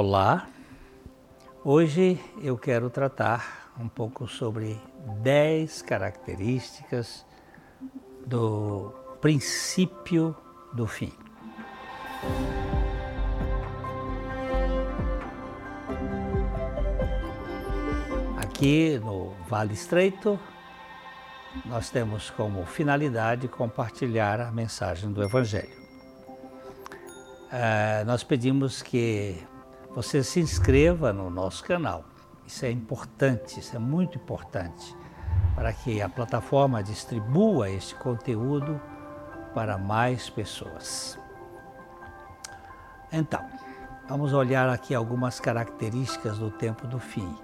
Olá, hoje eu quero tratar um pouco sobre 10 características do princípio do fim. Aqui no Vale Estreito, nós temos como finalidade compartilhar a mensagem do Evangelho. Uh, nós pedimos que você se inscreva no nosso canal. Isso é importante, isso é muito importante para que a plataforma distribua este conteúdo para mais pessoas. Então, vamos olhar aqui algumas características do tempo do fim.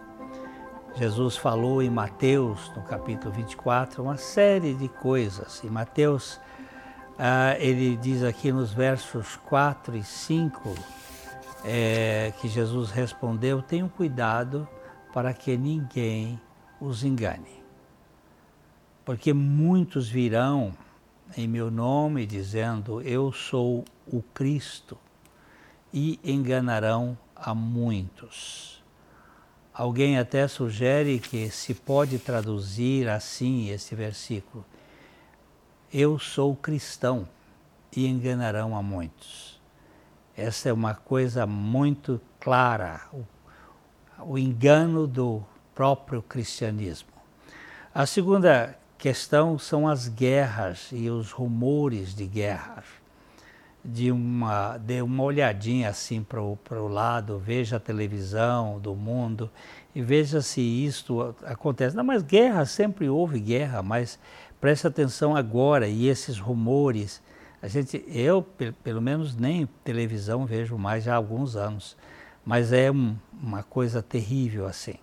Jesus falou em Mateus, no capítulo 24, uma série de coisas. Em Mateus, ah, ele diz aqui nos versos 4 e 5 é, que Jesus respondeu: Tenham cuidado para que ninguém os engane. Porque muitos virão em meu nome dizendo: Eu sou o Cristo, e enganarão a muitos. Alguém até sugere que se pode traduzir assim esse versículo: Eu sou cristão e enganarão a muitos. Essa é uma coisa muito clara, o, o engano do próprio cristianismo. A segunda questão são as guerras e os rumores de guerra de uma, dê uma olhadinha assim para o lado, veja a televisão do mundo e veja se isto acontece. Não, mas guerra, sempre houve guerra, mas preste atenção agora e esses rumores. A gente, eu, pelo menos, nem televisão vejo mais há alguns anos, mas é um, uma coisa terrível assim.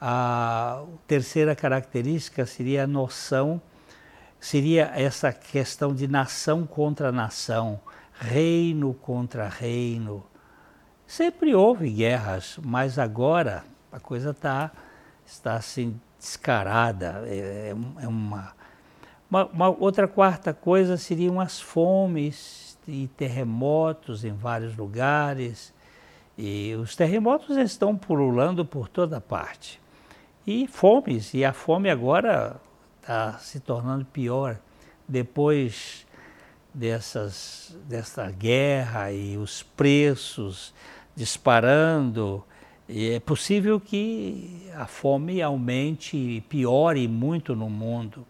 A terceira característica seria a noção seria essa questão de nação contra nação, reino contra reino. Sempre houve guerras, mas agora a coisa tá, está assim descarada. É, é, é uma, uma, uma, outra quarta coisa seriam as fomes e terremotos em vários lugares. E os terremotos estão pululando por toda parte. E fomes, e a fome agora está se tornando pior depois dessas, dessa guerra e os preços disparando. E é possível que a fome aumente e piore muito no mundo.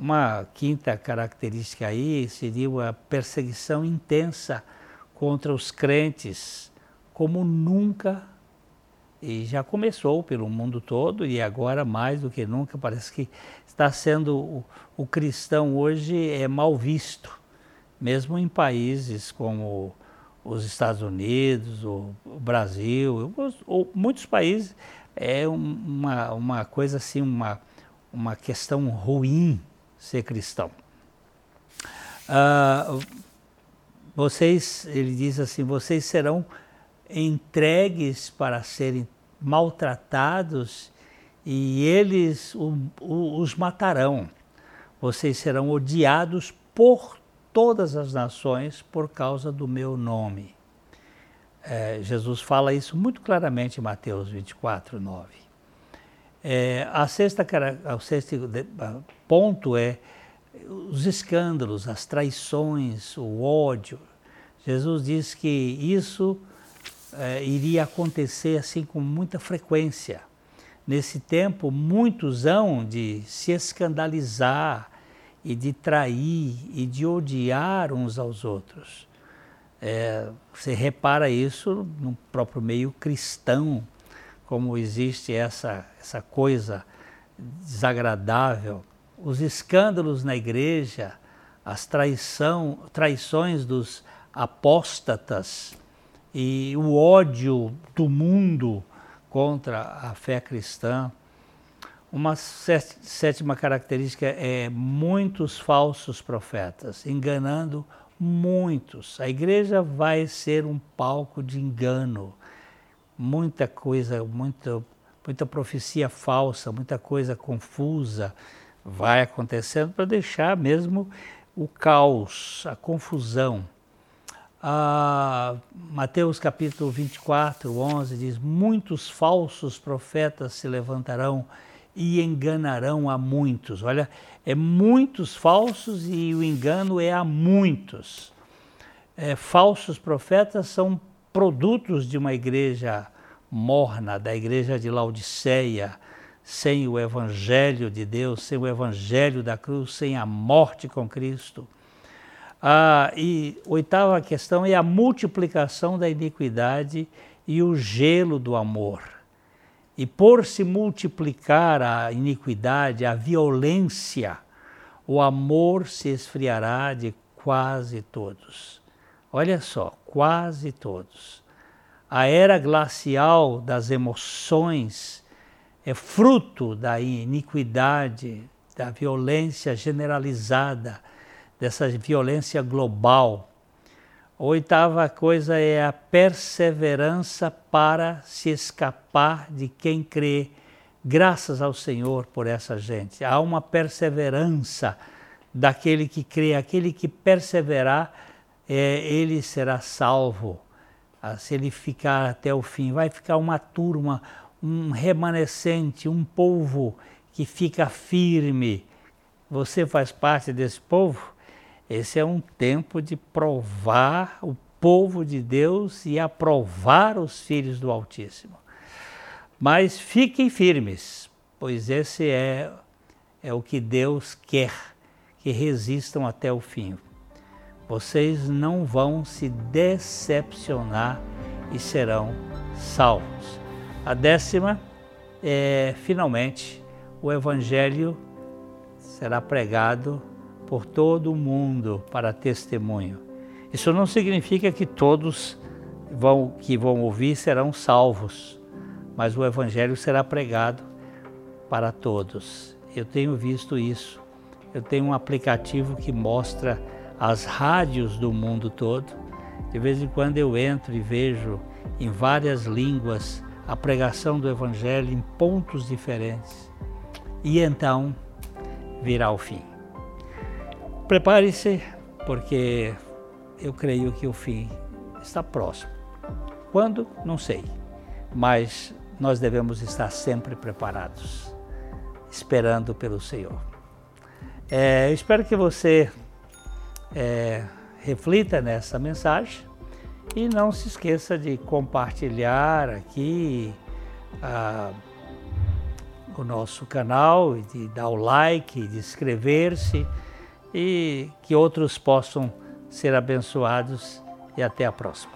Uma quinta característica aí seria a perseguição intensa contra os crentes, como nunca e já começou pelo mundo todo e agora mais do que nunca parece que está sendo o, o cristão hoje é mal visto, mesmo em países como os Estados Unidos, o, Brasil, muitos países é uma, uma coisa assim, uma, uma questão ruim ser cristão. Uh, vocês, ele diz assim, vocês serão entregues para serem maltratados e eles o, o, os matarão. Vocês serão odiados por todas as nações por causa do meu nome. É, Jesus fala isso muito claramente em Mateus 24, 9. É, a sexta, o sexto ponto é os escândalos, as traições, o ódio. Jesus diz que isso é, iria acontecer assim com muita frequência. Nesse tempo, muitos hão de se escandalizar e de trair e de odiar uns aos outros. É, você repara isso no próprio meio cristão, como existe essa, essa coisa desagradável. Os escândalos na igreja, as traição, traições dos apóstatas, e o ódio do mundo contra a fé cristã. Uma sétima característica é muitos falsos profetas, enganando muitos. A igreja vai ser um palco de engano. Muita coisa, muita, muita profecia falsa, muita coisa confusa vai acontecendo para deixar mesmo o caos, a confusão. Ah, Mateus capítulo 24, 11 diz: Muitos falsos profetas se levantarão e enganarão a muitos. Olha, é muitos falsos e o engano é a muitos. É, falsos profetas são produtos de uma igreja morna, da igreja de Laodiceia, sem o evangelho de Deus, sem o evangelho da cruz, sem a morte com Cristo. Ah, e oitava questão é a multiplicação da iniquidade e o gelo do amor. E por se multiplicar a iniquidade, a violência, o amor se esfriará de quase todos. Olha só, quase todos. A era glacial das emoções é fruto da iniquidade, da violência generalizada dessa violência global. A oitava coisa é a perseverança para se escapar de quem crê. Graças ao Senhor por essa gente. Há uma perseverança daquele que crê, aquele que perseverar, é, ele será salvo. Ah, se ele ficar até o fim, vai ficar uma turma, um remanescente, um povo que fica firme. Você faz parte desse povo? Esse é um tempo de provar o povo de Deus e aprovar os filhos do Altíssimo. Mas fiquem firmes, pois esse é, é o que Deus quer, que resistam até o fim. Vocês não vão se decepcionar e serão salvos. A décima é, finalmente, o Evangelho será pregado por todo o mundo para testemunho. Isso não significa que todos vão, que vão ouvir serão salvos, mas o Evangelho será pregado para todos. Eu tenho visto isso. Eu tenho um aplicativo que mostra as rádios do mundo todo. De vez em quando eu entro e vejo em várias línguas a pregação do Evangelho em pontos diferentes. E então virá o fim. Prepare-se, porque eu creio que o fim está próximo. Quando? Não sei. Mas nós devemos estar sempre preparados, esperando pelo Senhor. É, eu espero que você é, reflita nessa mensagem e não se esqueça de compartilhar aqui ah, o nosso canal, de dar o like, de inscrever-se e que outros possam ser abençoados e até a próxima.